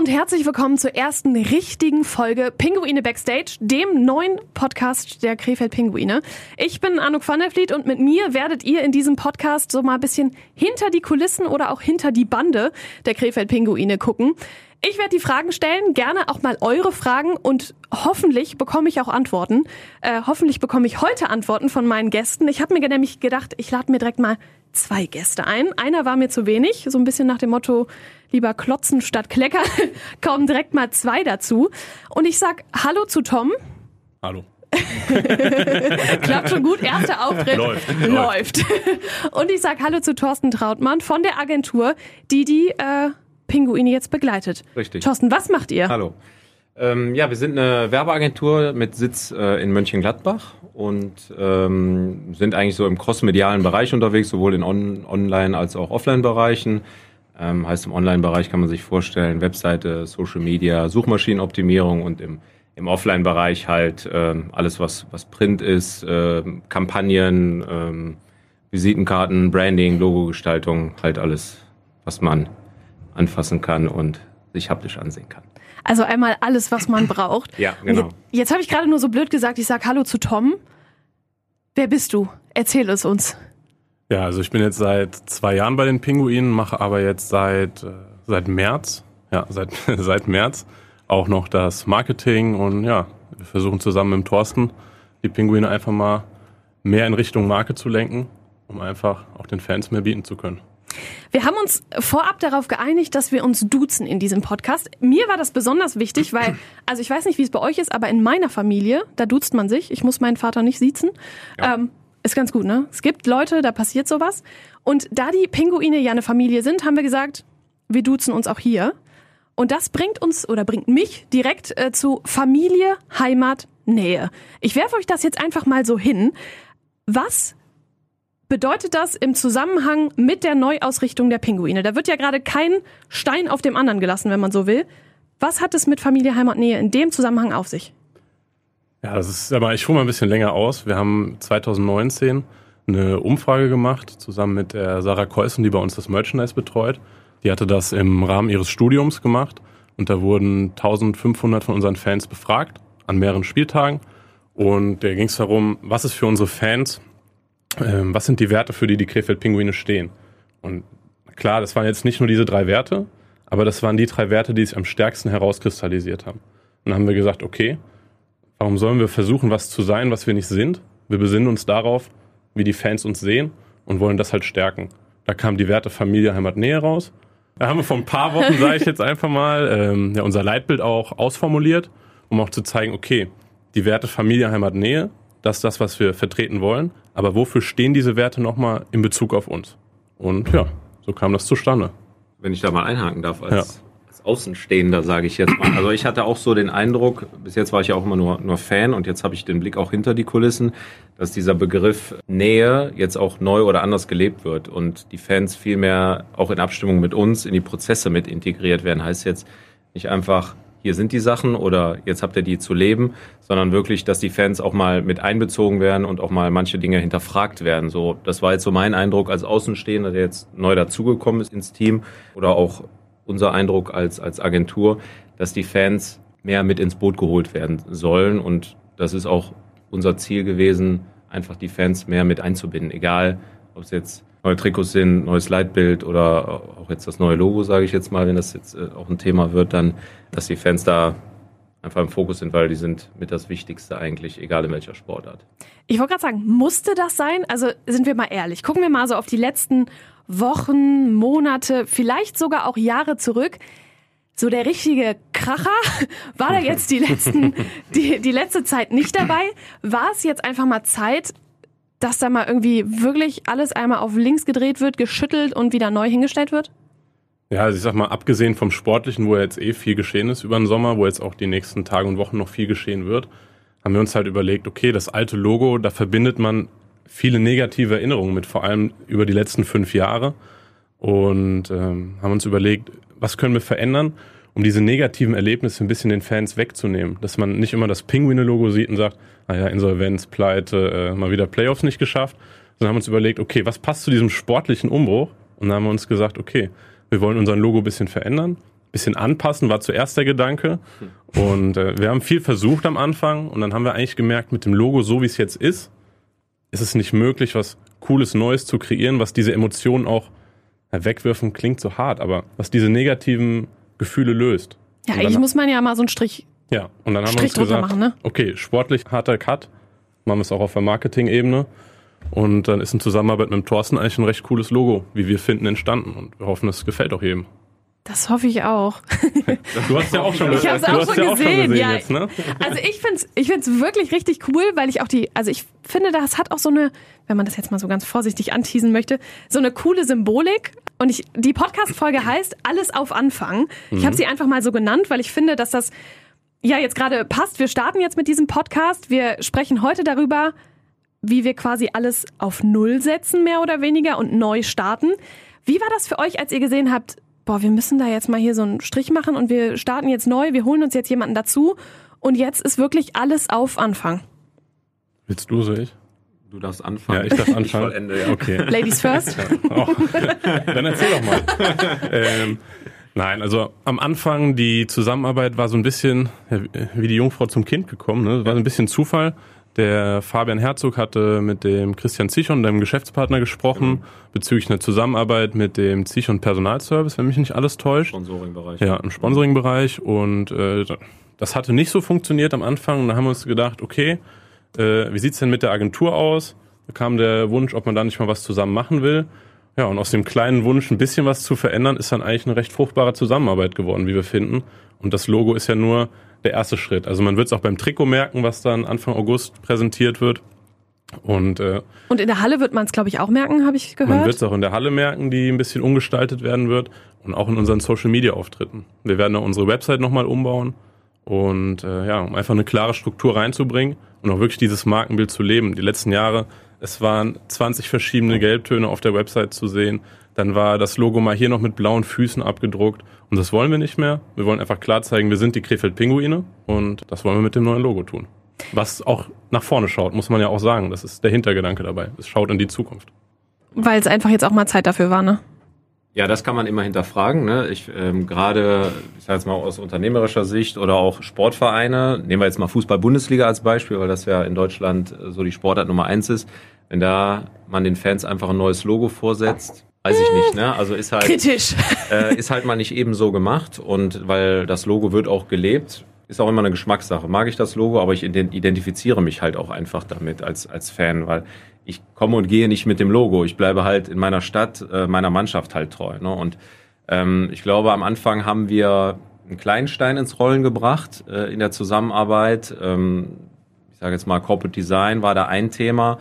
und herzlich willkommen zur ersten richtigen Folge Pinguine Backstage, dem neuen Podcast der Krefeld Pinguine. Ich bin Anouk van der Vliet und mit mir werdet ihr in diesem Podcast so mal ein bisschen hinter die Kulissen oder auch hinter die Bande der Krefeld Pinguine gucken. Ich werde die Fragen stellen, gerne auch mal eure Fragen und hoffentlich bekomme ich auch Antworten. Äh, hoffentlich bekomme ich heute Antworten von meinen Gästen. Ich habe mir nämlich gedacht, ich lade mir direkt mal zwei Gäste ein. Einer war mir zu wenig, so ein bisschen nach dem Motto, lieber klotzen statt kleckern, kommen direkt mal zwei dazu. Und ich sag Hallo zu Tom. Hallo. Klappt schon gut, erster Auftritt Läuft. läuft. Und ich sag Hallo zu Thorsten Trautmann von der Agentur, die die äh, Pinguine jetzt begleitet. Richtig. Thorsten, was macht ihr? Hallo. Ähm, ja, wir sind eine Werbeagentur mit Sitz äh, in Mönchengladbach und ähm, sind eigentlich so im crossmedialen Bereich unterwegs, sowohl in On Online- als auch Offline-Bereichen. Ähm, heißt im Online-Bereich kann man sich vorstellen, Webseite, Social Media, Suchmaschinenoptimierung und im, im Offline-Bereich halt ähm, alles, was, was Print ist, ähm, Kampagnen, ähm, Visitenkarten, Branding, Logogestaltung, halt alles, was man anfassen kann und sich haptisch ansehen kann. Also einmal alles, was man braucht. Ja, Und genau. Jetzt, jetzt habe ich gerade nur so blöd gesagt, ich sag Hallo zu Tom. Wer bist du? Erzähl es uns. Ja, also ich bin jetzt seit zwei Jahren bei den Pinguinen, mache aber jetzt seit, äh, seit März, ja, seit, seit März auch noch das Marketing und ja, wir versuchen zusammen mit Thorsten die Pinguine einfach mal mehr in Richtung Marke zu lenken, um einfach auch den Fans mehr bieten zu können. Wir haben uns vorab darauf geeinigt, dass wir uns duzen in diesem Podcast. Mir war das besonders wichtig, weil, also ich weiß nicht, wie es bei euch ist, aber in meiner Familie, da duzt man sich. Ich muss meinen Vater nicht siezen. Ja. Ähm, ist ganz gut, ne? Es gibt Leute, da passiert sowas. Und da die Pinguine ja eine Familie sind, haben wir gesagt, wir duzen uns auch hier. Und das bringt uns oder bringt mich direkt äh, zu Familie, Heimat, Nähe. Ich werfe euch das jetzt einfach mal so hin. Was bedeutet das im Zusammenhang mit der Neuausrichtung der Pinguine? Da wird ja gerade kein Stein auf dem anderen gelassen, wenn man so will. Was hat es mit Familie, Heimat, Nähe in dem Zusammenhang auf sich? Ja, das ist aber, ich hole mal ein bisschen länger aus. Wir haben 2019 eine Umfrage gemacht, zusammen mit der Sarah Keusen, die bei uns das Merchandise betreut. Die hatte das im Rahmen ihres Studiums gemacht und da wurden 1500 von unseren Fans befragt an mehreren Spieltagen. Und da ging es darum, was ist für unsere Fans, ähm, was sind die Werte, für die die Krefeld-Pinguine stehen. Und klar, das waren jetzt nicht nur diese drei Werte, aber das waren die drei Werte, die sich am stärksten herauskristallisiert haben. Und dann haben wir gesagt, okay, Warum sollen wir versuchen, was zu sein, was wir nicht sind? Wir besinnen uns darauf, wie die Fans uns sehen und wollen das halt stärken. Da kam die Werte Familie, Heimat, Nähe raus. Da haben wir vor ein paar Wochen, sage ich jetzt einfach mal, ähm, ja, unser Leitbild auch ausformuliert, um auch zu zeigen, okay, die Werte Familie, Heimat, Nähe, das ist das, was wir vertreten wollen. Aber wofür stehen diese Werte nochmal in Bezug auf uns? Und ja, so kam das zustande. wenn ich da mal einhaken darf, als, als Außenstehender, sage ich jetzt mal. Also ich hatte auch so den Eindruck, bis jetzt war ich ja auch immer nur, nur Fan und jetzt habe ich den Blick auch hinter die Kulissen, dass dieser Begriff Nähe jetzt auch neu oder anders gelebt wird und die Fans viel mehr auch in Abstimmung mit uns in die Prozesse mit integriert werden. Heißt jetzt nicht einfach, hier sind die Sachen oder jetzt habt ihr die zu leben, sondern wirklich, dass die Fans auch mal mit einbezogen werden und auch mal manche Dinge hinterfragt werden. So, das war jetzt so mein Eindruck als Außenstehender, der jetzt neu dazugekommen ist ins Team oder auch unser Eindruck als, als Agentur, dass die Fans mehr mit ins Boot geholt werden sollen. Und das ist auch unser Ziel gewesen, einfach die Fans mehr mit einzubinden. Egal, ob es jetzt neue Trikots sind, neues Leitbild oder auch jetzt das neue Logo, sage ich jetzt mal, wenn das jetzt äh, auch ein Thema wird, dann, dass die Fans da einfach im Fokus sind, weil die sind mit das Wichtigste eigentlich, egal in welcher Sportart. Ich wollte gerade sagen, musste das sein? Also sind wir mal ehrlich, gucken wir mal so auf die letzten Wochen, Monate, vielleicht sogar auch Jahre zurück. So der richtige Kracher war da jetzt die letzten, die, die letzte Zeit nicht dabei. War es jetzt einfach mal Zeit, dass da mal irgendwie wirklich alles einmal auf links gedreht wird, geschüttelt und wieder neu hingestellt wird? Ja, also ich sag mal, abgesehen vom Sportlichen, wo jetzt eh viel geschehen ist über den Sommer, wo jetzt auch die nächsten Tage und Wochen noch viel geschehen wird, haben wir uns halt überlegt, okay, das alte Logo, da verbindet man viele negative Erinnerungen mit, vor allem über die letzten fünf Jahre. Und ähm, haben uns überlegt, was können wir verändern, um diese negativen Erlebnisse ein bisschen den Fans wegzunehmen. Dass man nicht immer das Pinguine-Logo sieht und sagt, naja, Insolvenz, Pleite, äh, mal wieder Playoffs nicht geschafft. Sondern haben uns überlegt, okay, was passt zu diesem sportlichen Umbruch? Und dann haben wir uns gesagt, okay, wir wollen unser Logo ein bisschen verändern, bisschen anpassen, war zuerst der Gedanke. Und äh, wir haben viel versucht am Anfang und dann haben wir eigentlich gemerkt, mit dem Logo, so wie es jetzt ist, ist es nicht möglich, was Cooles Neues zu kreieren, was diese Emotionen auch ja, wegwirfen, klingt so hart, aber was diese negativen Gefühle löst. Ja, eigentlich muss man ja mal so einen Strich, ja, und dann haben Strich wir uns gesagt, machen, ne? okay, sportlich harter Cut, machen wir es auch auf der Marketing-Ebene. Und dann ist in Zusammenarbeit mit dem Thorsten eigentlich ein recht cooles Logo, wie wir finden, entstanden. Und wir hoffen, es gefällt auch jedem. Das hoffe ich auch. Du hast ja auch schon, Ich hab's auch schon ja gesehen, ja. jetzt, ne? Also ich find's, ich find's wirklich richtig cool, weil ich auch die, also ich finde, das hat auch so eine, wenn man das jetzt mal so ganz vorsichtig anteasen möchte, so eine coole Symbolik. Und ich, die Podcast-Folge heißt Alles auf Anfang. Ich habe sie einfach mal so genannt, weil ich finde, dass das ja jetzt gerade passt. Wir starten jetzt mit diesem Podcast. Wir sprechen heute darüber, wie wir quasi alles auf Null setzen, mehr oder weniger, und neu starten. Wie war das für euch, als ihr gesehen habt, boah, wir müssen da jetzt mal hier so einen Strich machen und wir starten jetzt neu, wir holen uns jetzt jemanden dazu und jetzt ist wirklich alles auf Anfang. Willst du, so ich? Du darfst anfangen. Ja, ich darf anfangen. Ich vollende, ja. Okay. Ladies first. Oh. Dann erzähl doch mal. ähm, nein, also am Anfang die Zusammenarbeit war so ein bisschen wie die Jungfrau zum Kind gekommen. Ne? War ein bisschen Zufall. Der Fabian Herzog hatte mit dem Christian Zichon, deinem Geschäftspartner, gesprochen bezüglich einer Zusammenarbeit mit dem Zichon Personalservice, wenn mich nicht alles täuscht. Sponsoring-Bereich. Ja, im Sponsoring-Bereich. Und äh, das hatte nicht so funktioniert am Anfang. Und da haben wir uns gedacht, okay, äh, wie sieht's denn mit der Agentur aus? Da kam der Wunsch, ob man da nicht mal was zusammen machen will. Ja, und aus dem kleinen Wunsch, ein bisschen was zu verändern, ist dann eigentlich eine recht fruchtbare Zusammenarbeit geworden, wie wir finden. Und das Logo ist ja nur der erste Schritt. Also man wird es auch beim Trikot merken, was dann Anfang August präsentiert wird. Und äh, Und in der Halle wird man es, glaube ich, auch merken, habe ich man wird gehört. es auch in der Halle merken, die ein bisschen umgestaltet werden wird. Und auch in unseren Social-Media-Auftritten. Wir werden auch unsere Website nochmal umbauen. Und äh, ja, um einfach eine klare Struktur reinzubringen und auch wirklich dieses Markenbild zu leben. Die letzten Jahre, es waren 20 verschiedene Gelbtöne auf der Website zu sehen. Dann war das Logo mal hier noch mit blauen Füßen abgedruckt. Und das wollen wir nicht mehr. Wir wollen einfach klar zeigen, wir sind die Krefeld-Pinguine. Und das wollen wir mit dem neuen Logo tun. Was auch nach vorne schaut, muss man ja auch sagen. Das ist der Hintergedanke dabei. Es schaut in die Zukunft. Weil es einfach jetzt auch mal Zeit dafür war, ne? Ja, das kann man immer hinterfragen. Ne? Ich ähm, gerade, ich sage jetzt mal aus unternehmerischer Sicht oder auch Sportvereine, nehmen wir jetzt mal Fußball-Bundesliga als Beispiel, weil das ja in Deutschland äh, so die Sportart Nummer eins ist. Wenn da man den Fans einfach ein neues Logo vorsetzt, weiß ich nicht. Ne? Also ist halt Kritisch. äh, ist halt mal nicht eben so gemacht und weil das Logo wird auch gelebt, ist auch immer eine Geschmackssache. Mag ich das Logo, aber ich ident- identifiziere mich halt auch einfach damit als, als Fan, weil ich komme und gehe nicht mit dem Logo. Ich bleibe halt in meiner Stadt, äh, meiner Mannschaft halt treu. Ne? Und ähm, ich glaube, am Anfang haben wir einen kleinen Stein ins Rollen gebracht äh, in der Zusammenarbeit. Ähm, ich sage jetzt mal, Corporate Design war da ein Thema.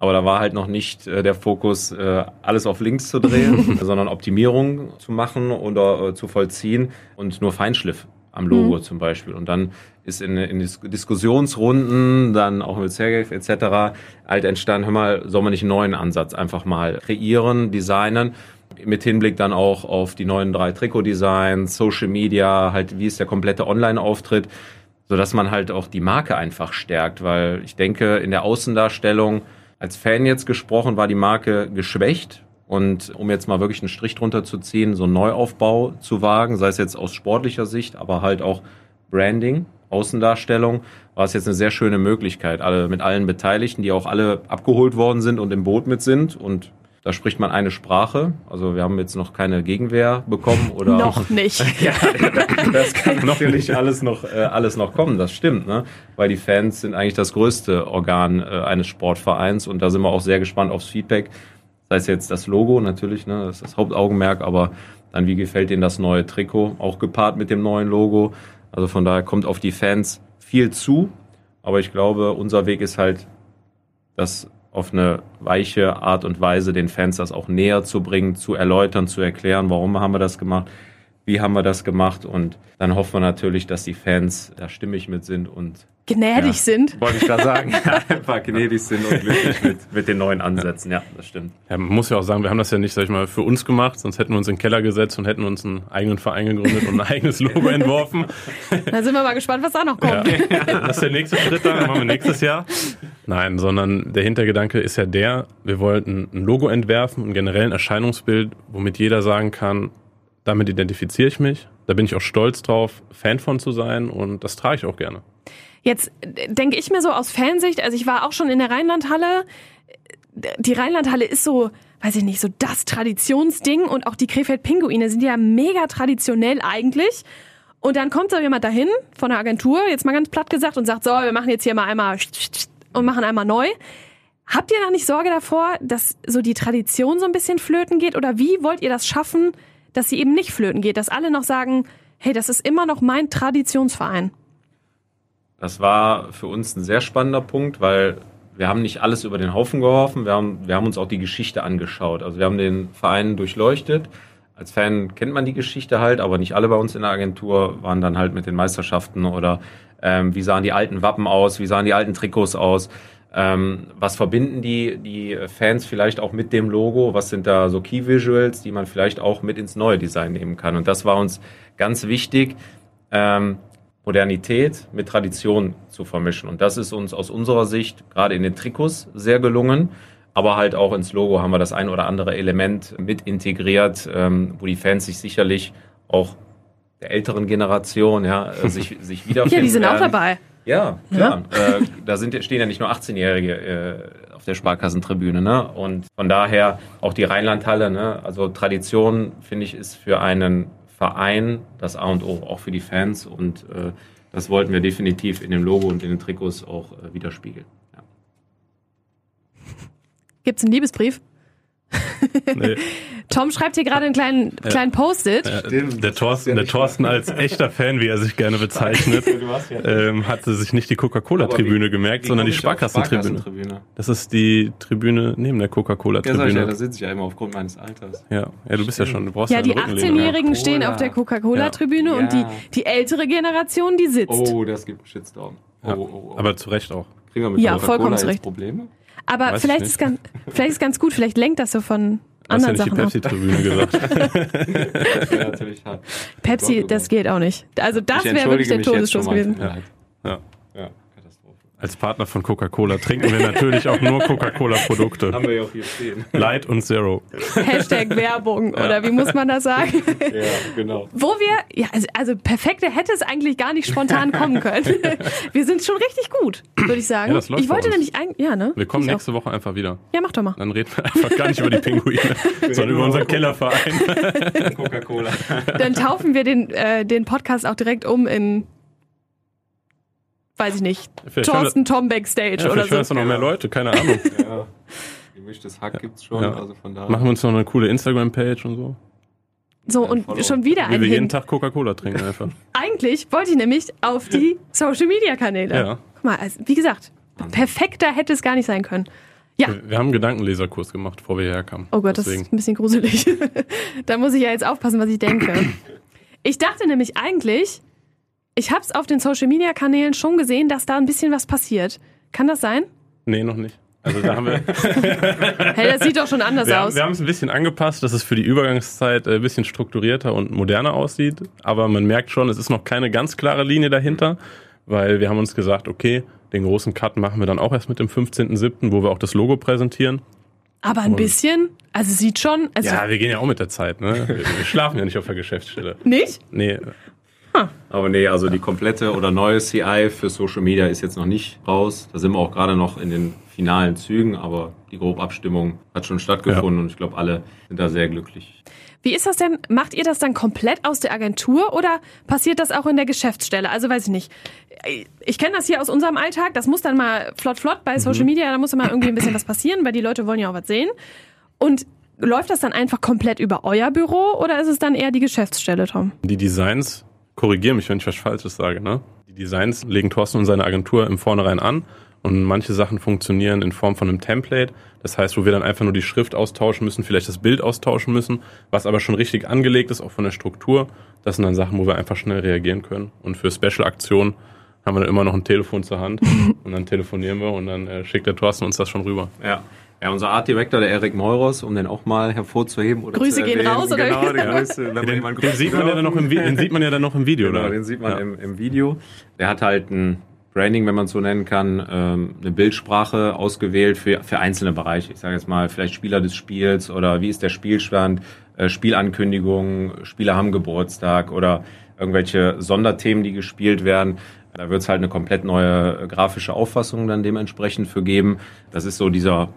Aber da war halt noch nicht äh, der Fokus, äh, alles auf links zu drehen, sondern Optimierung zu machen oder äh, zu vollziehen und nur Feinschliff am Logo zum Beispiel. Und dann ist in, in Dis Diskussionsrunden, dann auch mit Sergej etc. halt entstanden, hör mal, soll man nicht einen neuen Ansatz einfach mal kreieren, designen, mit Hinblick dann auch auf die neuen drei Trikot-Designs, Social Media, halt wie ist der komplette Online-Auftritt, sodass man halt auch die Marke einfach stärkt, weil ich denke, in der Außendarstellung, als Fan jetzt gesprochen, war die Marke geschwächt. Und um jetzt mal wirklich einen Strich drunter zu ziehen, so einen Neuaufbau zu wagen, sei es jetzt aus sportlicher Sicht, aber halt auch Branding, Außendarstellung, war es jetzt eine sehr schöne Möglichkeit. Alle mit allen Beteiligten, die auch alle abgeholt worden sind und im Boot mit sind. Und da spricht man eine Sprache. Also wir haben jetzt noch keine Gegenwehr bekommen oder Noch nicht. ja, das kann natürlich alles noch, äh, alles noch kommen, das stimmt, ne? Weil die Fans sind eigentlich das größte Organ äh, eines Sportvereins und da sind wir auch sehr gespannt aufs Feedback. Sei es jetzt das Logo natürlich, ne, das ist das Hauptaugenmerk, aber dann wie gefällt Ihnen das neue Trikot, auch gepaart mit dem neuen Logo. Also von daher kommt auf die Fans viel zu, aber ich glaube, unser Weg ist halt, das auf eine weiche Art und Weise den Fans das auch näher zu bringen, zu erläutern, zu erklären, warum haben wir das gemacht, wie haben wir das gemacht und dann hoffen wir natürlich, dass die Fans da stimmig mit sind und Gnädig Ja. sind. wollte ich da sagen, einfach gnädig sind und glücklich mit, mit den neuen Ansätzen. Ja, das stimmt. Ja, man muss ja auch sagen, wir haben das ja nicht, sag ich mal, für uns gemacht, sonst hätten wir uns in den Keller gesetzt und hätten uns einen eigenen Verein gegründet und ein eigenes Logo entworfen. Da sind wir mal gespannt, was da noch kommt. Ja. Das ist der nächste Schritt dann, machen wir nächstes Jahr. Nein, sondern der Hintergedanke ist ja der, wir wollten ein Logo entwerfen, ein generellen Erscheinungsbild, womit jeder sagen kann, damit identifiziere ich mich, Da bin ich auch stolz drauf, Fan von zu sein und das trage ich auch gerne. Jetzt denke ich mir so aus Fansicht, also ich war auch schon in der Rheinlandhalle. Die Rheinlandhalle ist so, weiß ich nicht, so das Traditionsding und auch die Krefeld-Pinguine sind ja mega traditionell eigentlich. Und dann kommt da jemand dahin von der Agentur, jetzt mal ganz platt gesagt, und sagt, so, wir machen jetzt hier mal einmal und machen einmal neu. Habt ihr da nicht Sorge davor, dass so die Tradition so ein bisschen flöten geht? Oder wie wollt ihr das schaffen, dass sie eben nicht flöten geht? Dass alle noch sagen, hey, das ist immer noch mein Traditionsverein. Das war für uns ein sehr spannender Punkt, weil wir haben nicht alles über den Haufen geworfen, wir haben, wir haben uns auch die Geschichte angeschaut. Also wir haben den Verein durchleuchtet. Als Fan kennt man die Geschichte halt, aber nicht alle bei uns in der Agentur waren dann halt mit den Meisterschaften oder ähm, wie sahen die alten Wappen aus, wie sahen die alten Trikots aus. Ähm, was verbinden die, die Fans vielleicht auch mit dem Logo? Was sind da so Key Visuals, die man vielleicht auch mit ins neue Design nehmen kann? Und das war uns ganz wichtig. Ähm, Modernität mit Tradition zu vermischen. Und das ist uns aus unserer Sicht gerade in den Trikots sehr gelungen. Aber halt auch ins Logo haben wir das ein oder andere Element mit integriert, ähm, wo die Fans sich sicherlich auch der älteren Generation ja, äh, sich, sich wiederfinden. Ja, die sind werden. auch dabei. Ja, klar. Ja? Äh, da sind, stehen ja nicht nur 18-Jährige äh, auf der Sparkassentribüne. Ne? Und von daher auch die Rheinlandhalle. Ne? Also Tradition, finde ich, ist für einen Verein das A und O, auch für die Fans. Und äh, das wollten wir definitiv in dem Logo und in den Trikots auch äh, widerspiegeln. Ja. Gibt es einen Liebesbrief? Nee. Tom schreibt hier gerade einen kleinen, ja. kleinen Post-it. Der, Thorsten, der Thorsten als echter Fan, wie er sich gerne bezeichnet, ähm, hatte sich nicht die Coca-Cola-Tribüne gemerkt, sondern die Sparkassentribüne. Das ist die Tribüne neben der Coca-Cola-Tribüne. Ja, da sitze ich ja immer aufgrund meines Alters. Ja, ja du bist ja schon, du brauchst ja, ja die 18-Jährigen stehen auf der Coca-Cola-Tribüne und die, die ältere Generation, die sitzt. Oh, das gibt einen Shitstorm. Oh, oh, oh. Aber zu Recht auch. Kriegen wir mit ja, vollkommen zu Recht. Probleme? Aber vielleicht ist, ganz, vielleicht ist ganz gut, vielleicht lenkt das so von anderen Sachen ja nicht die Pepsi-Tribüne gesagt. ja, natürlich hart. Pepsi, das geht auch nicht. Also das wäre wirklich der Todesstoß gewesen. Ja. ja. Als Partner von Coca-Cola trinken wir natürlich auch nur Coca-Cola-Produkte. Haben wir ja auch hier stehen. Light und Zero. Hashtag Werbung, ja. oder wie muss man das sagen? Ja, genau. Wo wir, ja, also, also perfekte hätte es eigentlich gar nicht spontan kommen können. Wir sind schon richtig gut, würde ich sagen. Ja, das läuft ich wollte nämlich eigentlich, ja, ne? Wir kommen ich nächste auch. Woche einfach wieder. Ja, mach doch mal. Dann reden wir einfach gar nicht über die Pinguine, sondern über unseren Kellerverein. Coca-Cola. Dann taufen wir den, äh, den Podcast auch direkt um in weiß ich nicht, vielleicht Thorsten Tom Backstage ja, oder so. Vielleicht noch mehr Leute, keine Ahnung. ja. Gemischtes Hack gibt's schon, ja. also von daher. Machen wir uns noch eine coole Instagram-Page und so. So, und Follow. schon wieder ein. Wir jeden Tag Coca-Cola trinken einfach. Eigentlich wollte ich nämlich auf die Social-Media-Kanäle. Ja. Guck mal, also, wie gesagt, perfekter hätte es gar nicht sein können. Ja. Wir haben einen Gedankenleserkurs gemacht, bevor wir hierher kamen. Oh Gott, Deswegen. das ist ein bisschen gruselig. da muss ich ja jetzt aufpassen, was ich denke. Ich dachte nämlich eigentlich, ich habe es auf den Social-Media-Kanälen schon gesehen, dass da ein bisschen was passiert. Kann das sein? Nee, noch nicht. Also da haben wir. hey, das sieht doch schon anders wir aus. wir haben es ein bisschen angepasst, dass es für die Übergangszeit äh, ein bisschen strukturierter und moderner aussieht. Aber man merkt schon, es ist noch keine ganz klare Linie dahinter, weil wir haben uns gesagt, okay, den großen Cut machen wir dann auch erst mit dem 15.07., wo wir auch das Logo präsentieren. Aber ein und bisschen? Also sieht schon. Also ja, wir gehen ja auch mit der Zeit, ne? Wir schlafen ja nicht auf der Geschäftsstelle. Nicht? Nee, Huh. Aber nee, also die komplette oder neue CI für Social Media ist jetzt noch nicht raus. Da sind wir auch gerade noch in den finalen Zügen, aber die Grobabstimmung hat schon stattgefunden ja. und ich glaube, alle sind da sehr glücklich. Wie ist das denn? Macht ihr das dann komplett aus der Agentur oder passiert das auch in der Geschäftsstelle? Also weiß ich nicht. Ich kenne das hier aus unserem Alltag. Das muss dann mal flott, flott bei Social mhm. Media. Da muss immer irgendwie ein bisschen was passieren, weil die Leute wollen ja auch was sehen. Und läuft das dann einfach komplett über euer Büro oder ist es dann eher die Geschäftsstelle, Tom? Die Designs korrigiere mich, wenn ich was Falsches sage. Ne? Die Designs legen Thorsten und seine Agentur im Vornherein an und manche Sachen funktionieren in Form von einem Template. Das heißt, wo wir dann einfach nur die Schrift austauschen müssen, vielleicht das Bild austauschen müssen, was aber schon richtig angelegt ist, auch von der Struktur. Das sind dann Sachen, wo wir einfach schnell reagieren können. Und für Special-Aktionen haben wir dann immer noch ein Telefon zur Hand und dann telefonieren wir und dann äh, schickt der Thorsten uns das schon rüber. Ja. Ja, unser Art Direktor, der Erik Meuros, um den auch mal hervorzuheben. Oder Grüße gehen raus, oder? Genau, die Grüße. Ja, den, den, sieht man ja dann noch im, den sieht man ja dann noch im Video, genau, oder? den sieht man ja. im, im Video. Der hat halt ein Branding, wenn man es so nennen kann, ähm, eine Bildsprache ausgewählt für, für einzelne Bereiche. Ich sage jetzt mal, vielleicht Spieler des Spiels oder wie ist der Spielstand, äh, Spielankündigungen, Spieler haben Geburtstag oder irgendwelche Sonderthemen, die gespielt werden. Da wird es halt eine komplett neue grafische Auffassung dann dementsprechend für geben. Das ist so dieser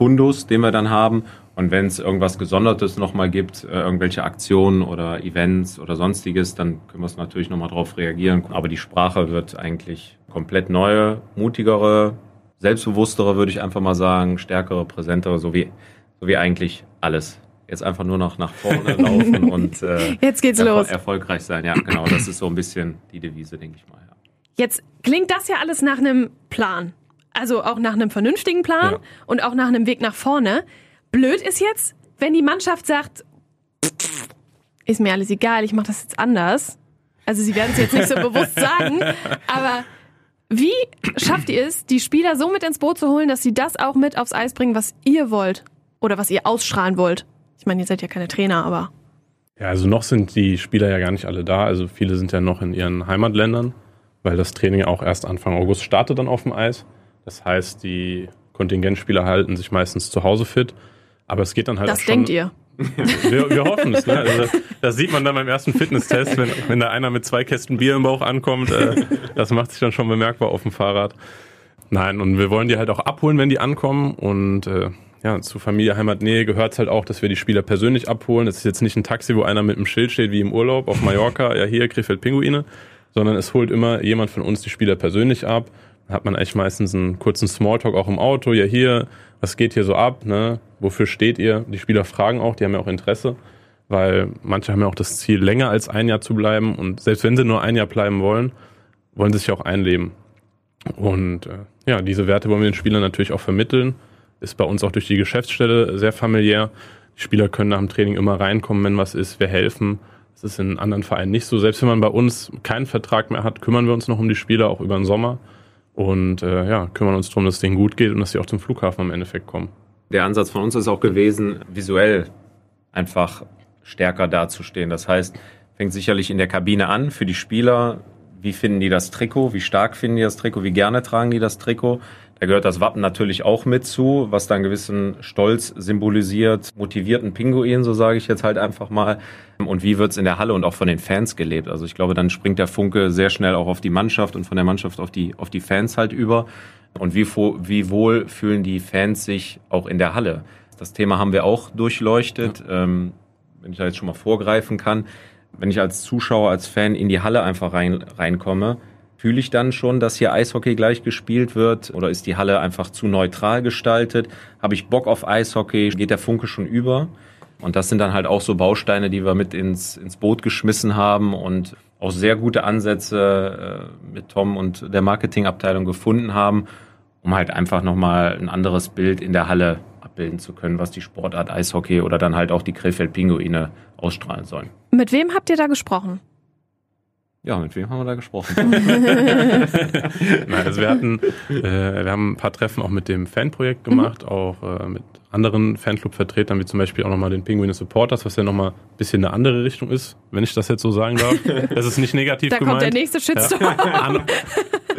Fundus, den wir dann haben. Und wenn es irgendwas Gesondertes nochmal gibt, äh, irgendwelche Aktionen oder Events oder sonstiges, dann können wir es natürlich nochmal drauf reagieren. Aber die Sprache wird eigentlich komplett neue, mutigere, selbstbewusstere, würde ich einfach mal sagen, stärkere, präsentere, so wie, so wie eigentlich alles. Jetzt einfach nur noch nach vorne laufen und äh, Jetzt geht's erfol los. erfolgreich sein. Ja, genau. Das ist so ein bisschen die Devise, denke ich mal. Ja. Jetzt klingt das ja alles nach einem Plan. Also auch nach einem vernünftigen Plan ja. und auch nach einem Weg nach vorne. Blöd ist jetzt, wenn die Mannschaft sagt, ist mir alles egal, ich mache das jetzt anders. Also sie werden es jetzt nicht so bewusst sagen, aber wie schafft ihr es, die Spieler so mit ins Boot zu holen, dass sie das auch mit aufs Eis bringen, was ihr wollt oder was ihr ausstrahlen wollt? Ich meine, ihr seid ja keine Trainer, aber. Ja, also noch sind die Spieler ja gar nicht alle da. Also viele sind ja noch in ihren Heimatländern, weil das Training auch erst Anfang August startet dann auf dem Eis. Das heißt, die Kontingentspieler halten sich meistens zu Hause fit. Aber es geht dann halt das auch schon. Das denkt ihr. wir, wir hoffen es. Ne? Also, das sieht man dann beim ersten Fitnesstest, wenn, wenn da einer mit zwei Kästen Bier im Bauch ankommt. Äh, das macht sich dann schon bemerkbar auf dem Fahrrad. Nein, und wir wollen die halt auch abholen, wenn die ankommen. Und äh, ja, zu Familie Heimatnähe gehört es halt auch, dass wir die Spieler persönlich abholen. Es ist jetzt nicht ein Taxi, wo einer mit einem Schild steht wie im Urlaub auf Mallorca, ja hier Krefeld Pinguine, sondern es holt immer jemand von uns die Spieler persönlich ab. Hat man echt meistens einen kurzen Smalltalk auch im Auto. Ja hier, was geht hier so ab? Ne? Wofür steht ihr? Die Spieler fragen auch, die haben ja auch Interesse, weil manche haben ja auch das Ziel, länger als ein Jahr zu bleiben. Und selbst wenn sie nur ein Jahr bleiben wollen, wollen sie sich auch einleben. Und äh, ja, diese Werte wollen wir den Spielern natürlich auch vermitteln. Ist bei uns auch durch die Geschäftsstelle sehr familiär. Die Spieler können nach dem Training immer reinkommen, wenn was ist. Wir helfen. Das ist in anderen Vereinen nicht so. Selbst wenn man bei uns keinen Vertrag mehr hat, kümmern wir uns noch um die Spieler, auch über den Sommer. Und äh, ja, kümmern uns darum, dass es denen gut geht und dass sie auch zum Flughafen im Endeffekt kommen. Der Ansatz von uns ist auch gewesen, visuell einfach stärker dazustehen. Das heißt, fängt sicherlich in der Kabine an für die Spieler. Wie finden die das Trikot? Wie stark finden die das Trikot? Wie gerne tragen die das Trikot? Da gehört das Wappen natürlich auch mit zu, was da einen gewissen Stolz symbolisiert, motivierten Pinguin, so sage ich jetzt halt einfach mal. Und wie wird's in der Halle und auch von den Fans gelebt? Also ich glaube, dann springt der Funke sehr schnell auch auf die Mannschaft und von der Mannschaft auf die, auf die Fans halt über. Und wie, wie wohl fühlen die Fans sich auch in der Halle? Das Thema haben wir auch durchleuchtet. Ja. Ähm, wenn ich da jetzt schon mal vorgreifen kann, wenn ich als Zuschauer, als Fan in die Halle einfach rein, reinkomme, Fühle ich dann schon, dass hier Eishockey gleich gespielt wird oder ist die Halle einfach zu neutral gestaltet? Habe ich Bock auf Eishockey? Geht der Funke schon über? Und das sind dann halt auch so Bausteine, die wir mit ins, ins Boot geschmissen haben und auch sehr gute Ansätze äh, mit Tom und der Marketingabteilung gefunden haben, um halt einfach nochmal ein anderes Bild in der Halle abbilden zu können, was die Sportart Eishockey oder dann halt auch die Krefeld-Pinguine ausstrahlen sollen. Mit wem habt ihr da gesprochen? Ja, mit wem haben wir da gesprochen? Nein, also wir hatten, äh, wir haben ein paar Treffen auch mit dem Fanprojekt gemacht, mhm. auch äh, mit anderen Fanclub-Vertretern, wie zum Beispiel auch nochmal den Penguin Supporters, was ja nochmal ein bisschen eine andere Richtung ist, wenn ich das jetzt so sagen darf. Das ist nicht negativ da gemeint. Da kommt der nächste Shitstorm. Ja, an,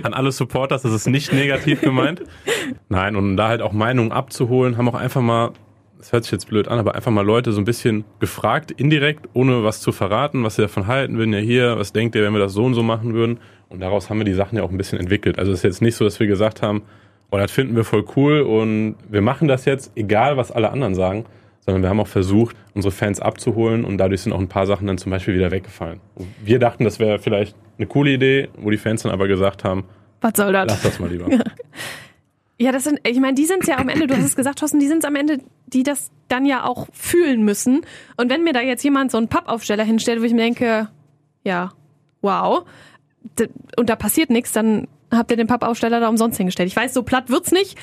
an, alle Supporters, das ist nicht negativ gemeint. Nein, und da halt auch Meinungen abzuholen, haben auch einfach mal das hört sich jetzt blöd an, aber einfach mal Leute so ein bisschen gefragt, indirekt, ohne was zu verraten, was sie davon halten würden. Ja, hier, was denkt ihr, wenn wir das so und so machen würden? Und daraus haben wir die Sachen ja auch ein bisschen entwickelt. Also es ist jetzt nicht so, dass wir gesagt haben, oh, das finden wir voll cool und wir machen das jetzt, egal was alle anderen sagen, sondern wir haben auch versucht, unsere Fans abzuholen und dadurch sind auch ein paar Sachen dann zum Beispiel wieder weggefallen. Wir dachten, das wäre vielleicht eine coole Idee, wo die Fans dann aber gesagt haben, was soll das? Lass das mal lieber. Ja, das sind, ich meine, die sind ja am Ende, du hast es gesagt, Thorsten, die sind am Ende, die das dann ja auch fühlen müssen. Und wenn mir da jetzt jemand so einen Pappaufsteller hinstellt, wo ich mir denke, ja, wow, und da passiert nichts, dann habt ihr den Pappaufsteller da umsonst hingestellt. Ich weiß, so platt wird's nicht.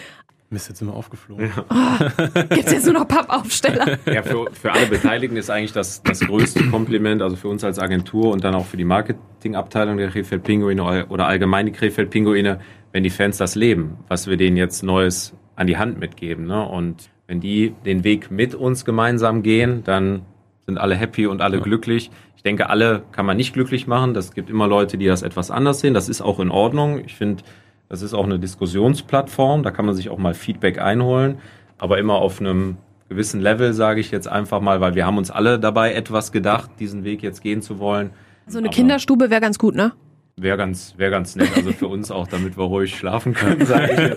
Mist, jetzt sind wir aufgeflogen. Ja. Oh, gibt's jetzt nur noch Pappaufsteller? Ja, für, für alle Beteiligten ist eigentlich das, das größte Kompliment, also für uns als Agentur und dann auch für die Marketingabteilung der Krefeld Pinguine oder allgemein die Krefeld Pinguine, wenn die Fans das leben, was wir denen jetzt Neues an die Hand mitgeben. Ne? Und wenn die den Weg mit uns gemeinsam gehen, dann sind alle happy und alle ja. glücklich. Ich denke, alle kann man nicht glücklich machen. Das gibt immer Leute, die das etwas anders sehen. Das ist auch in Ordnung. Ich finde, das ist auch eine Diskussionsplattform. Da kann man sich auch mal Feedback einholen, aber immer auf einem gewissen Level, sage ich jetzt einfach mal, weil wir haben uns alle dabei etwas gedacht, diesen Weg jetzt gehen zu wollen. So eine Kinderstube wäre ganz gut, ne? Wäre ganz, wäre ganz nett, also für uns auch, damit wir ruhig schlafen können, sage ich jetzt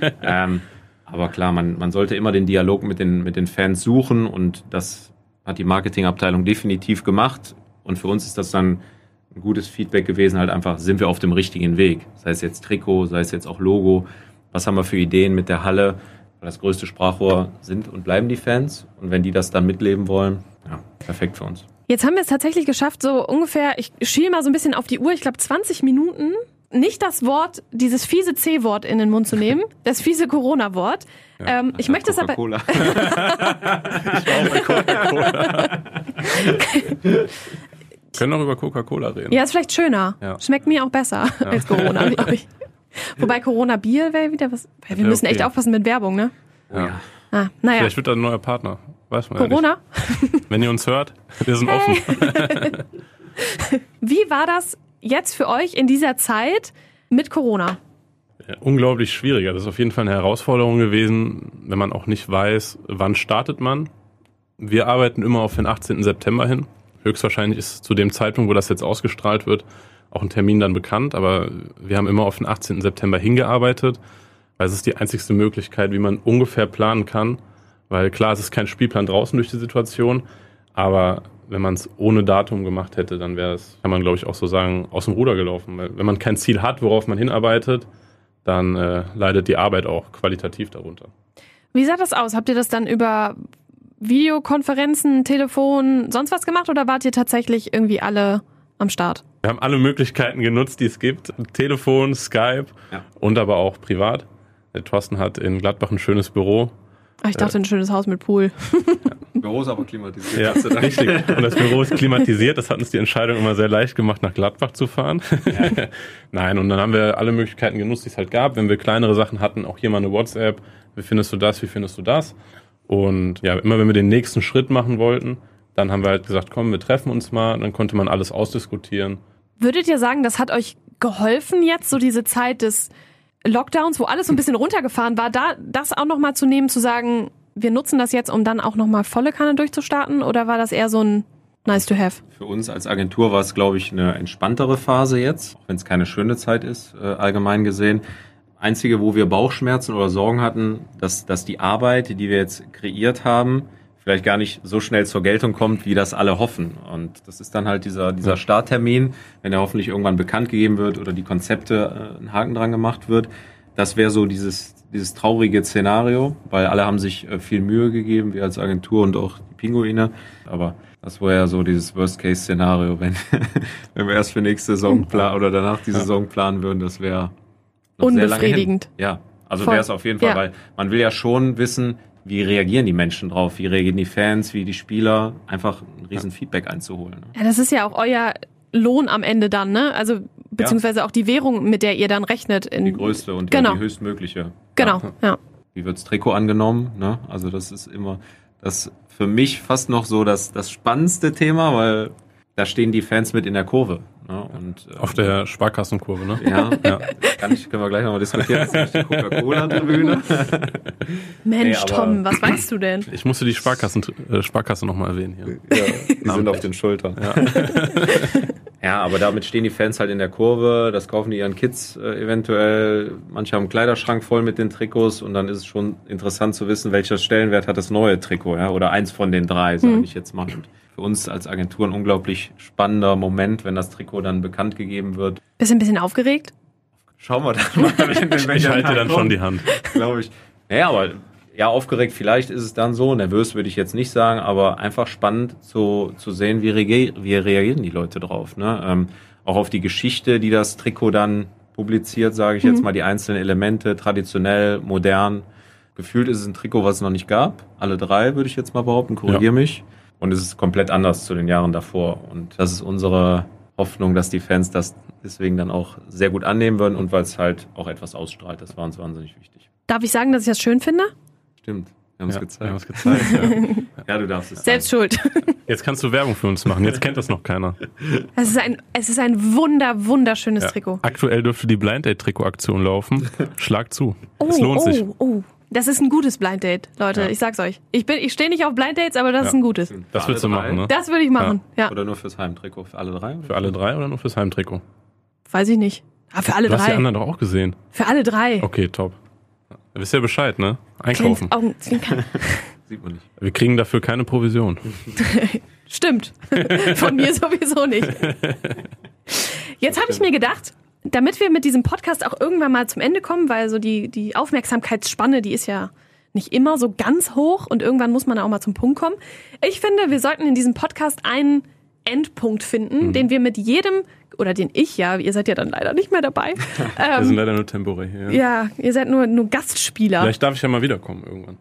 mal. Ähm, aber klar, man, man sollte immer den Dialog mit den, mit den Fans suchen und das hat die Marketingabteilung definitiv gemacht. Und für uns ist das dann ein gutes Feedback gewesen, halt einfach, sind wir auf dem richtigen Weg? Sei es jetzt Trikot, sei es jetzt auch Logo. Was haben wir für Ideen mit der Halle? Weil das größte Sprachrohr sind und bleiben die Fans. Und wenn die das dann mitleben wollen, ja, perfekt für uns. Jetzt haben wir es tatsächlich geschafft, so ungefähr, ich schiele mal so ein bisschen auf die Uhr, ich glaube 20 Minuten, nicht das Wort, dieses fiese C-Wort in den Mund zu nehmen, das fiese Corona-Wort. Ja, ähm, ich möchte es aber. ich Coca-Cola. Können auch über Coca-Cola reden. Ja, ist vielleicht schöner. Ja. Schmeckt mir auch besser ja. als Corona, glaube ich. Wobei Corona-Bier wäre wieder was. Wir müssen okay. echt aufpassen mit Werbung, ne? Ja. Ah, naja. Vielleicht wird da ein neuer Partner. Weiß man Corona? Ja Wenn ihr uns hört, wir sind hey. offen. Wie war das jetzt für euch in dieser Zeit mit Corona? unglaublich schwieriger. Das ist auf jeden Fall eine Herausforderung gewesen, wenn man auch nicht weiß, wann startet man. Wir arbeiten immer auf den 18. September hin. Höchstwahrscheinlich ist zu dem Zeitpunkt, wo das jetzt ausgestrahlt wird, auch ein Termin dann bekannt, aber wir haben immer auf den 18. September hingearbeitet, weil es ist die einzigste Möglichkeit, wie man ungefähr planen kann, weil klar, es ist kein Spielplan draußen durch die Situation, aber wenn man es ohne Datum gemacht hätte, dann wäre es, kann man glaube ich auch so sagen, aus dem Ruder gelaufen. Weil wenn man kein Ziel hat, worauf man hinarbeitet, dann äh, leidet die Arbeit auch qualitativ darunter. Wie sah das aus? Habt ihr das dann über Videokonferenzen, Telefon, sonst was gemacht oder wart ihr tatsächlich irgendwie alle am Start? Wir haben alle Möglichkeiten genutzt, die es gibt. Telefon, Skype ja. und aber auch privat. Der Thorsten hat in Gladbach ein schönes Büro. Ich dachte, äh, ein schönes Haus mit Pool. Ja. Büro ist aber klimatisiert. Ja, richtig. Und das Büro ist klimatisiert. Das hat uns die Entscheidung immer sehr leicht gemacht, nach Gladbach zu fahren. Ja. Nein, und dann haben wir alle Möglichkeiten genutzt, die es halt gab. Wenn wir kleinere Sachen hatten, auch hier mal eine WhatsApp. Wie findest du das? Wie findest du das? Und ja, immer wenn wir den nächsten Schritt machen wollten, dann haben wir halt gesagt, komm, wir treffen uns mal. Und dann konnte man alles ausdiskutieren. Würdet ihr sagen, das hat euch geholfen jetzt, so diese Zeit des Lockdowns, wo alles so ein bisschen runtergefahren war, da das auch nochmal zu nehmen, zu sagen, wir nutzen das jetzt, um dann auch nochmal volle Kanne durchzustarten? Oder war das eher so ein nice to have? Für uns als Agentur war es, glaube ich, eine entspanntere Phase jetzt, auch wenn es keine schöne Zeit ist, äh, allgemein gesehen. Einzige, wo wir Bauchschmerzen oder Sorgen hatten, dass, dass die Arbeit, die wir jetzt kreiert haben, vielleicht gar nicht so schnell zur Geltung kommt, wie das alle hoffen. Und das ist dann halt dieser, dieser Starttermin, wenn er hoffentlich irgendwann bekannt gegeben wird oder die Konzepte äh, ein Haken dran gemacht wird. Das wäre so dieses, dieses traurige Szenario, weil alle haben sich äh, viel Mühe gegeben, wir als Agentur und auch die Pinguine. Aber das wäre ja so dieses Worst-Case-Szenario, wenn, wenn wir erst für nächste Saison planen oder danach die Saison planen würden, das wäre unbefriedigend. Ja, also wäre es auf jeden Fall, ja. weil man will ja schon wissen, wie reagieren die Menschen drauf, wie reagieren die Fans, wie die Spieler, einfach ein riesen Feedback einzuholen. Ne? Ja, das ist ja auch euer Lohn am Ende dann, ne? Also beziehungsweise ja. auch die Währung, mit der ihr dann rechnet. In die größte und genau. die höchstmögliche. Genau, ja. ja. Wie wirds Trikot angenommen? Ne? Also das ist immer das für mich fast noch so das, das spannendste Thema, weil da stehen die Fans mit in der Kurve. Ne? Und, ähm, Auf der Sparkassenkurve, ne? Ja, ja. Kann ich, können wir gleich nochmal diskutieren. Das ist die Coca-Cola-Tribüne. Mensch, hey, Tom, was weißt du denn? Ich musste die Sparkassen, äh, Sparkasse nochmal erwähnen hier. Ja, die sind auf den Schultern. Ja. ja, aber damit stehen die Fans halt in der Kurve, das kaufen die ihren Kids äh, eventuell. Manche haben einen Kleiderschrank voll mit den Trikots und dann ist es schon interessant zu wissen, welcher Stellenwert hat das neue Trikot, ja, oder eins von den drei, sage mhm. ich jetzt mal. Und für uns als Agentur ein unglaublich spannender Moment, wenn das Trikot dann bekannt gegeben wird. Bist du ein bisschen aufgeregt? Schauen wir dann mal. Wenn, ich halte dann schon die Hand. Glaube ich. Naja, aber ja, aufgeregt vielleicht ist es dann so. Nervös würde ich jetzt nicht sagen, aber einfach spannend zu, zu sehen, wie, reagier, wie reagieren die Leute drauf. Ne? Ähm, auch auf die Geschichte, die das Trikot dann publiziert, sage ich mhm. jetzt mal, die einzelnen Elemente, traditionell, modern. Gefühlt ist es ein Trikot, was es noch nicht gab. Alle drei, würde ich jetzt mal behaupten, korrigiere ja. mich. Und es ist komplett anders zu den Jahren davor. Und das ist unsere Hoffnung, dass die Fans das deswegen dann auch sehr gut annehmen würden und weil es halt auch etwas ausstrahlt. Das war uns wahnsinnig wichtig. Darf ich sagen, dass ich das schön finde? Stimmt. Wir haben ja, es gezeigt. es gezeigt ja. ja. du darfst es Selbst schuld. Jetzt kannst du Werbung für uns machen. Jetzt kennt das noch keiner. Es ist ein, es ist ein wunder, wunderschönes ja. Trikot. Aktuell dürfte die Blind Date Trikot Aktion laufen. Schlag zu. Oh, es lohnt oh, sich. Oh. Das ist ein gutes Blind Date, Leute. Ja. Ich sag's euch. Ich, bin, ich stehe nicht auf Blind Dates, aber das ist ein gutes. Das würdest du machen, drei? ne? Das würde ich machen. Ja. Oder nur fürs Heimtrikot? Für alle drei? Für alle drei oder nur fürs Heimtrikot? Weiß ich nicht. Ah, für alle Du hast die drei. anderen doch auch gesehen. Für alle drei. Okay, top. Ihr wisst ja Bescheid, ne? Kleines Einkaufen. Augenzwinkern. Sieht man nicht. Wir kriegen dafür keine Provision. Stimmt. Von mir sowieso nicht. Jetzt habe ich mir gedacht, damit wir mit diesem Podcast auch irgendwann mal zum Ende kommen, weil so die, die Aufmerksamkeitsspanne, die ist ja nicht immer so ganz hoch und irgendwann muss man auch mal zum Punkt kommen. Ich finde, wir sollten in diesem Podcast einen Endpunkt finden, den wir mit jedem, oder den ich ja, ihr seid ja dann leider nicht mehr dabei. Wir sind Ähm, leider nur temporär hier. ja, ihr seid nur, nur Gastspieler. Vielleicht darf ich ja mal wiederkommen irgendwann.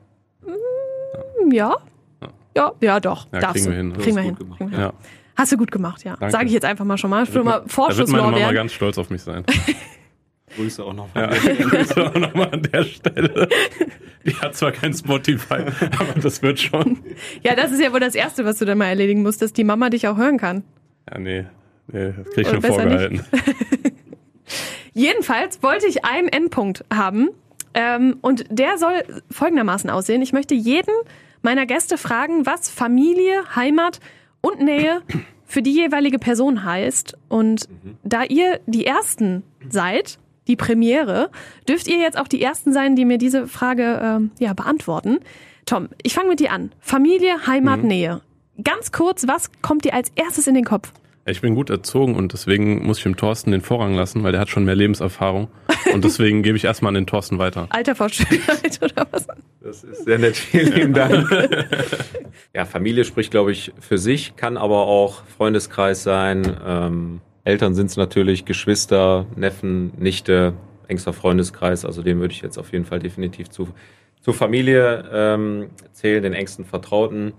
Ja. Ja, ja, doch. Ja, darfst kriegen du. wir hin. Kriegen hast wir hin. gemacht. Kriegen wir hin. Ja. Hast du gut gemacht, ja. Sage ich jetzt einfach mal schon mal. Schon mal Da wird meine Mama Vorschusslorbeeren. ganz stolz auf mich sein. Grüße auch noch. Ja, Grüße auch nochmal an der Stelle. Die hat zwar kein Spotify, aber das wird schon. Ja, das ist ja wohl das Erste, was du dann mal erledigen musst, dass die Mama dich auch hören kann. Ja, nee. Nee das krieg ich schon vorgehalten. Jedenfalls wollte ich einen Endpunkt haben. Ähm, und der soll folgendermaßen aussehen. Ich möchte jeden meiner Gäste fragen, was Familie, Heimat und Nähe für die jeweilige Person heißt. Und da ihr die Ersten seid, die Premiere, dürft ihr jetzt auch die Ersten sein, die mir diese Frage ähm, ja, beantworten. Tom, ich fange mit dir an. Familie, Heimat, Nähe. Ganz kurz, was kommt dir als erstes in den Kopf? Ich bin gut erzogen und deswegen muss ich dem Thorsten den Vorrang lassen, weil der hat schon mehr Lebenserfahrung. Und deswegen gebe ich erstmal an den Thorsten weiter. Alter vor Schönheit oder was? Das ist sehr nett. Vielen lieben Dank. ja, Familie spricht, glaube ich, für sich, kann aber auch Freundeskreis sein. Ähm, Eltern sind es natürlich, Geschwister, Neffen, Nichte, engster Freundeskreis. Also dem würde ich jetzt auf jeden Fall definitiv zu, zu Familie ähm, zählen, den engsten Vertrauten.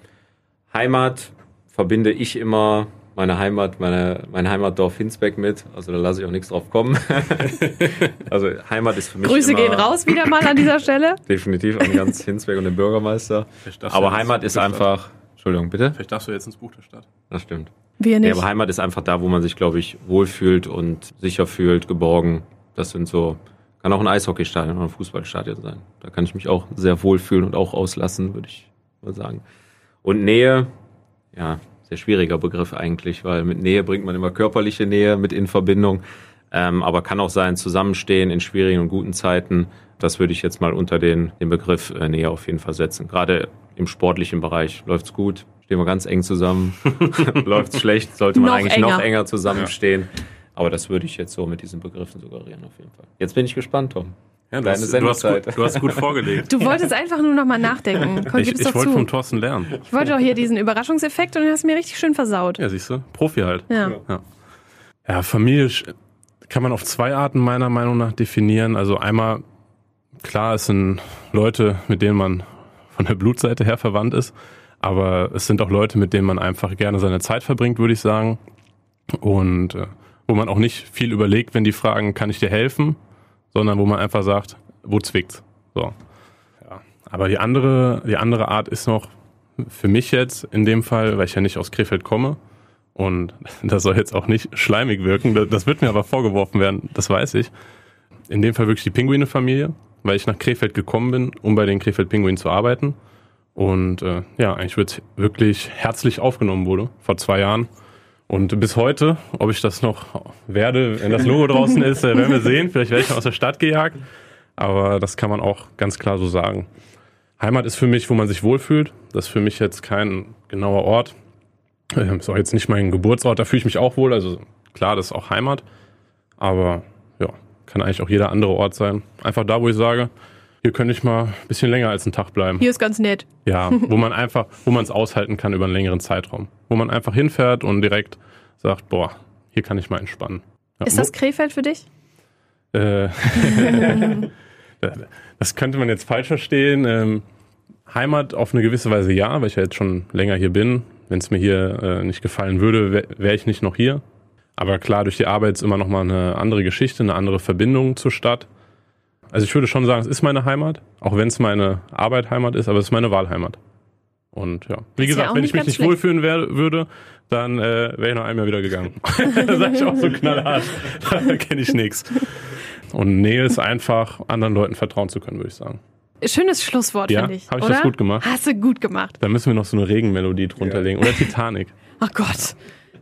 Heimat verbinde ich immer meine Heimat, meine, mein Heimatdorf Hinsbeck mit. Also da lasse ich auch nichts drauf kommen. also Heimat ist für mich Grüße immer gehen raus wieder mal an dieser Stelle. Definitiv an ganz Hinsberg und den Bürgermeister. Aber Heimat ist Stadt. einfach. Entschuldigung, bitte? Vielleicht darfst du jetzt ins Buch der Stadt. Das stimmt. Wir nicht. aber Heimat ist einfach da, wo man sich, glaube ich, wohlfühlt und sicher fühlt, geborgen. Das sind so, kann auch ein Eishockeystadion oder ein Fußballstadion sein. Da kann ich mich auch sehr wohlfühlen und auch auslassen, würde ich mal sagen. Und Nähe, ja, sehr schwieriger Begriff eigentlich, weil mit Nähe bringt man immer körperliche Nähe mit in Verbindung. Ähm, aber kann auch sein, Zusammenstehen in schwierigen und guten Zeiten. Das würde ich jetzt mal unter den, den Begriff äh, Nähe auf jeden Fall setzen. Gerade im sportlichen Bereich läuft's gut, stehen wir ganz eng zusammen. läuft's schlecht, sollte man Noch eigentlich noch enger. enger zusammenstehen. Aber das würde ich jetzt so mit diesen Begriffen suggerieren auf jeden Fall. Jetzt bin ich gespannt, Tom. Ja, du, Deine hast, du, hast gut, du hast gut vorgelegt. Du wolltest einfach nur noch mal nachdenken. Komm, Ich, ich wollte vom Thorsten lernen. Ich wollte doch hier diesen Überraschungseffekt und den hast du mir richtig schön versaut. Ja, siehst du? Profi halt. Ja. Ja, Familie sch- kann man auf zwei Arten meiner Meinung nach definieren. Also einmal, klar, es sind Leute, mit denen man von der Blutseite her verwandt ist, aber es sind auch Leute, mit denen man einfach gerne seine Zeit verbringt, würde ich sagen. Und äh, wo man auch nicht viel überlegt, wenn die fragen, kann ich dir helfen, sondern wo man einfach sagt, wo zwickt's? So. Ja. Aber die andere, die andere Art ist noch für mich jetzt in dem Fall, weil ich ja nicht aus Krefeld komme, und das soll jetzt auch nicht schleimig wirken, das- wird mir aber vorgeworfen werden, das weiß ich. In dem Fall wirklich die Pinguine-Familie, weil ich nach Krefeld gekommen bin, um bei den Krefeld-Pinguinen zu arbeiten. Und äh, ja, eigentlich wirklich herzlich aufgenommen wurde, vor zwei Jahren. Und bis heute, ob ich das noch werde, wenn das Logo draußen ist, äh, werden wir sehen. Vielleicht werde ich aus der Stadt gejagt. Aber das kann man auch ganz klar so sagen. Heimat ist für mich, wo man sich wohlfühlt. Das ist für mich jetzt kein genauer Ort. Ähm, Ist auch jetzt nicht mein Geburtsort, da fühle ich mich auch wohl. Also klar, das ist auch Heimat. Aber ja, kann eigentlich auch jeder andere Ort sein. Einfach da, wo ich sage, hier könnte ich mal ein bisschen länger als einen Tag bleiben. Hier ist ganz nett. Ja, wo man einfach, wo man es aushalten kann über einen längeren Zeitraum. Wo man einfach hinfährt und direkt sagt, boah, hier kann ich mal entspannen. Ja, Ist das Krefeld für dich? äh, das könnte man jetzt falsch verstehen. Ähm, Heimat auf eine gewisse Weise ja, weil ich ja jetzt schon länger hier bin. Wenn es mir hier äh, nicht gefallen würde, wäre wär ich nicht noch hier. Aber klar, durch die Arbeit ist immer noch mal eine andere Geschichte, eine andere Verbindung zur Stadt. Also ich würde schon sagen, es ist meine Heimat, auch wenn es meine Arbeit Heimat ist, aber es ist meine Wahlheimat. Und ja, wie ja gesagt, wenn ich mich nicht schlecht. wohlfühlen wär, würde, dann äh, wäre ich noch einmal wieder gegangen. da sage ich auch so knallhart. Da kenne ich nichts. Und Nähe ist einfach, anderen Leuten vertrauen zu können, würde ich sagen. schönes Schlusswort, Ja? finde ich. Hab ich oder? das gut gemacht? Hast du gut gemacht. Da müssen wir noch so eine Regenmelodie drunter Ja. legen. Oder Titanic. Ach Gott.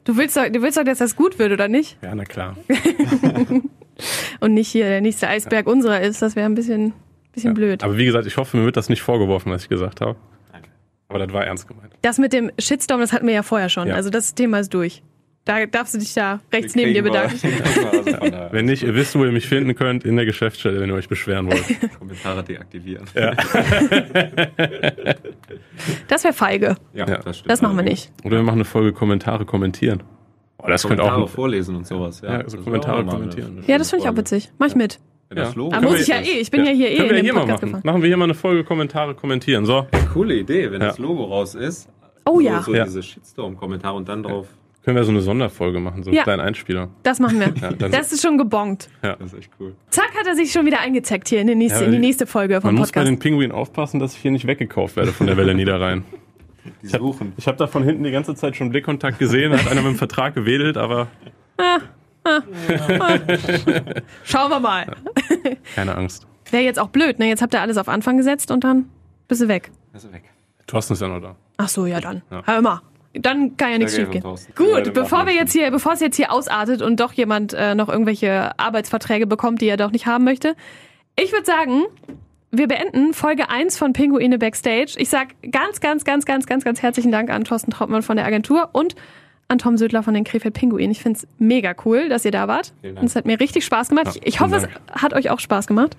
Du willst, doch, du willst doch, dass das gut wird, oder nicht? Ja, na klar. Und nicht hier der nächste Eisberg unserer ist. Das wäre ein bisschen, bisschen blöd. Aber wie gesagt, ich hoffe, mir wird das nicht vorgeworfen, was ich gesagt habe. Danke. Aber das war ernst gemeint. Das mit dem Shitstorm, das hatten wir ja vorher schon. Ja. Also das Thema ist durch. Da darfst du dich da rechts neben dir bedanken. also Wenn nicht, ihr wisst, wo ihr mich finden könnt, in der Geschäftsstelle, wenn ihr euch beschweren wollt. Kommentare deaktivieren. Das wäre feige. Ja, Ja. das stimmt. Das machen wir nicht. Oder wir machen eine Folge Kommentare kommentieren. Oh, das könnte auch. vorlesen und sowas. Ja, Ja, Das so Kommentare kommentieren. Ja, das finde ich auch witzig. Mach ich mit. Ja, das Ja. Logo. Da Können muss ich ja eh. Ich bin ja, hier eh Können wir hier mal Podcast machen. gefahren. Machen wir hier mal eine Folge Kommentare kommentieren. So, Coole Idee, wenn Ja. das Logo raus ist. Oh so, ja. So Ja. diese Shitstorm-Kommentare und dann drauf. können wir so eine Sonderfolge machen, so einen Ja. kleinen Einspieler. Das machen wir. Ja, das ist schon gebongt. Das ist echt cool. Zack, hat er sich schon wieder eingezeckt hier in die nächste, Ja, in die nächste Folge vom Man muss bei Podcast. den Pinguinen aufpassen, dass ich hier nicht weggekauft werde von der Welle Niederrhein. Die suchen. Ich habe da von hinten die ganze Zeit schon Blickkontakt gesehen, da hat einer mit dem Vertrag gewedelt, aber Schauen wir mal. keine Angst. Wäre jetzt auch blöd, ne? Jetzt habt ihr alles auf Anfang gesetzt und dann bist du weg. Das ist weg. Thorsten ist ja noch da. Ach so, ja dann. Ja. Hör mal. Dann kann ja nichts schief gehen. Gut, bevor wir jetzt hier, bevor es jetzt hier ausartet und doch jemand äh, noch irgendwelche Arbeitsverträge bekommt, die er doch nicht haben möchte, ich würde sagen, wir beenden Folge 1 von Pinguine Backstage. Ich sag ganz, ganz, ganz, ganz, ganz, ganz herzlichen Dank an Thorsten Trautmann von der Agentur und an Tom Södler von den Krefeld Pinguinen. Ich finde es mega cool, dass ihr da wart. Dank. Es hat mir richtig Spaß gemacht. Ja, ich ich hoffe, es hat euch auch Spaß gemacht.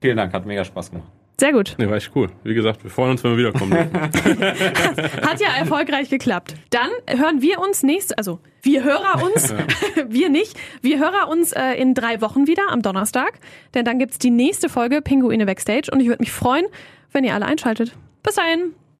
Vielen Dank, hat mega Spaß gemacht. Sehr gut. Nee, war echt cool. Wie gesagt, wir freuen uns, wenn wir wiederkommen. Hat ja erfolgreich geklappt. Dann hören wir uns nächste, also wir Hörer uns, wir nicht, wir Hörer uns äh, in drei Wochen wieder am Donnerstag, denn dann gibt's die nächste Folge Pinguine Backstage und ich würde mich freuen, wenn ihr alle einschaltet. Bis dahin.